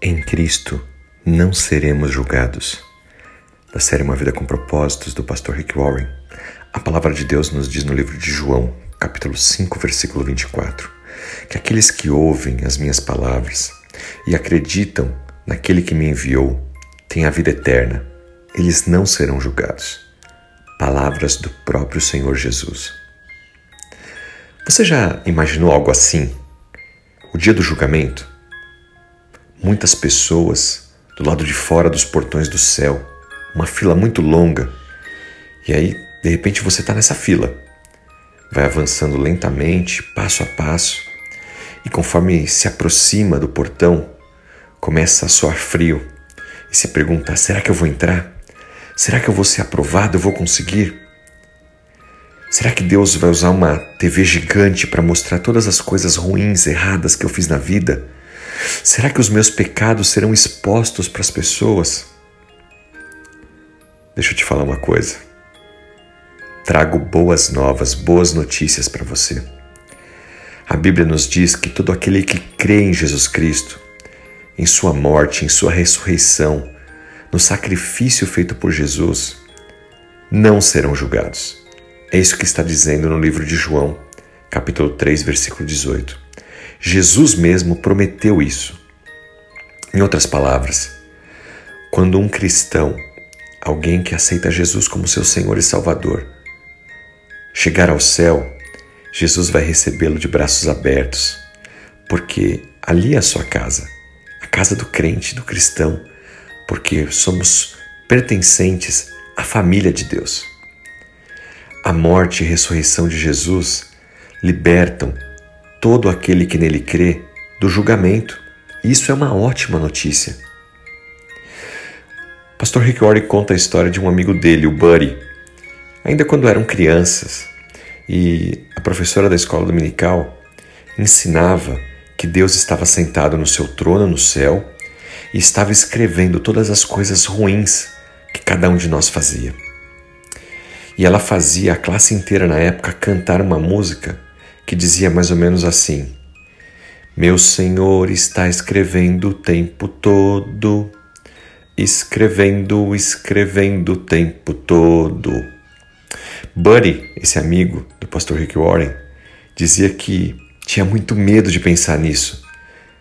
Em Cristo não seremos julgados. Da série Uma Vida com Propósitos, do pastor Rick Warren, a palavra de Deus nos diz no livro de João, capítulo 5, versículo 24, que aqueles que ouvem as minhas palavras e acreditam naquele que me enviou têm a vida eterna. Eles não serão julgados. Palavras do próprio Senhor Jesus. Você já imaginou algo assim? O dia do julgamento? Muitas pessoas do lado de fora dos portões do céu, uma fila muito longa. E aí, de repente, você está nessa fila. Vai avançando lentamente, passo a passo, e conforme se aproxima do portão, começa a soar frio e se pergunta: será que eu vou entrar? Será que eu vou ser aprovado? Eu vou conseguir? Será que Deus vai usar uma TV gigante para mostrar todas as coisas ruins, erradas que eu fiz na vida? Será que os meus pecados serão expostos para as pessoas? Deixa eu te falar uma coisa. Trago boas novas, boas notícias para você. A Bíblia nos diz que todo aquele que crê em Jesus Cristo, em Sua morte, em Sua ressurreição, no sacrifício feito por Jesus, não serão julgados. É isso que está dizendo no livro de João, capítulo 3, versículo 18. Jesus mesmo prometeu isso. Em outras palavras, quando um cristão, alguém que aceita Jesus como seu Senhor e Salvador, chegar ao céu, Jesus vai recebê-lo de braços abertos, porque ali é a sua casa, a casa do crente, do cristão, porque somos pertencentes à família de Deus. A morte e ressurreição de Jesus libertam todo aquele que nele crê do julgamento. Isso é uma ótima notícia. Pastor Rick Warren conta a história de um amigo dele, o Buddy, ainda quando eram crianças, e a professora da escola dominical ensinava que Deus estava sentado no seu trono no céu e estava escrevendo todas as coisas ruins que cada um de nós fazia. E ela fazia a classe inteira na época cantar uma música que dizia mais ou menos assim: Meu Senhor está escrevendo o tempo todo, escrevendo, escrevendo o tempo todo. Buddy, esse amigo do pastor Rick Warren, dizia que tinha muito medo de pensar nisso.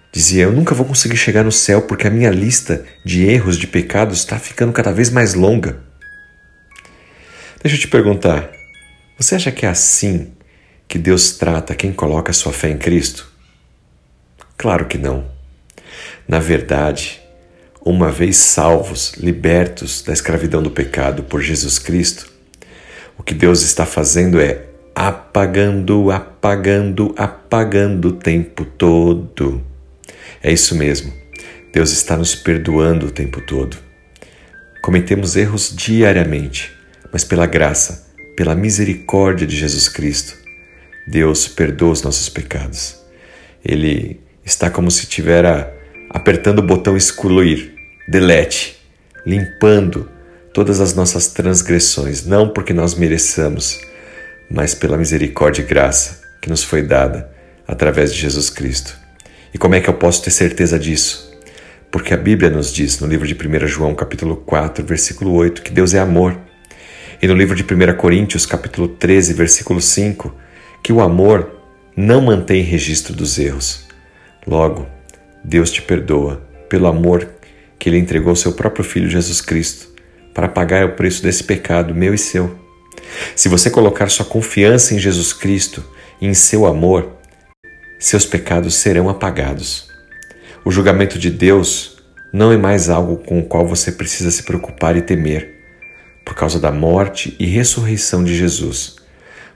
Dizia: Eu nunca vou conseguir chegar no céu porque a minha lista de erros, de pecados está ficando cada vez mais longa. Deixa eu te perguntar: você acha que é assim que Deus trata quem coloca sua fé em Cristo? Claro que não. Na verdade, uma vez salvos, libertos da escravidão do pecado por Jesus Cristo, o que Deus está fazendo é apagando, apagando, apagando o tempo todo. É isso mesmo. Deus está nos perdoando o tempo todo. Cometemos erros diariamente, mas pela graça, pela misericórdia de Jesus Cristo, Deus perdoa os nossos pecados. Ele está como se estivesse apertando o botão excluir, delete, limpando todas as nossas transgressões, não porque nós mereçamos, mas pela misericórdia e graça que nos foi dada através de Jesus Cristo. E como é que eu posso ter certeza disso? Porque a Bíblia nos diz no livro de 1 João, capítulo 4, versículo 8, que Deus é amor. E no livro de 1 Coríntios, capítulo 13, versículo 5, que o amor não mantém registro dos erros. Logo, Deus te perdoa pelo amor que Ele entregou seu próprio Filho Jesus Cristo para pagar o preço desse pecado meu e seu. Se você colocar sua confiança em Jesus Cristo e em seu amor, seus pecados serão apagados. O julgamento de Deus não é mais algo com o qual você precisa se preocupar e temer, por causa da morte e ressurreição de Jesus.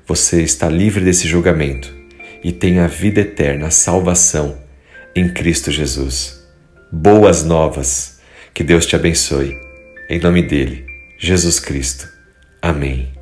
Você está livre desse julgamento e tem a vida eterna, a salvação em Cristo Jesus. Boas novas. Que Deus te abençoe. Em nome dele, Jesus Cristo. Amém.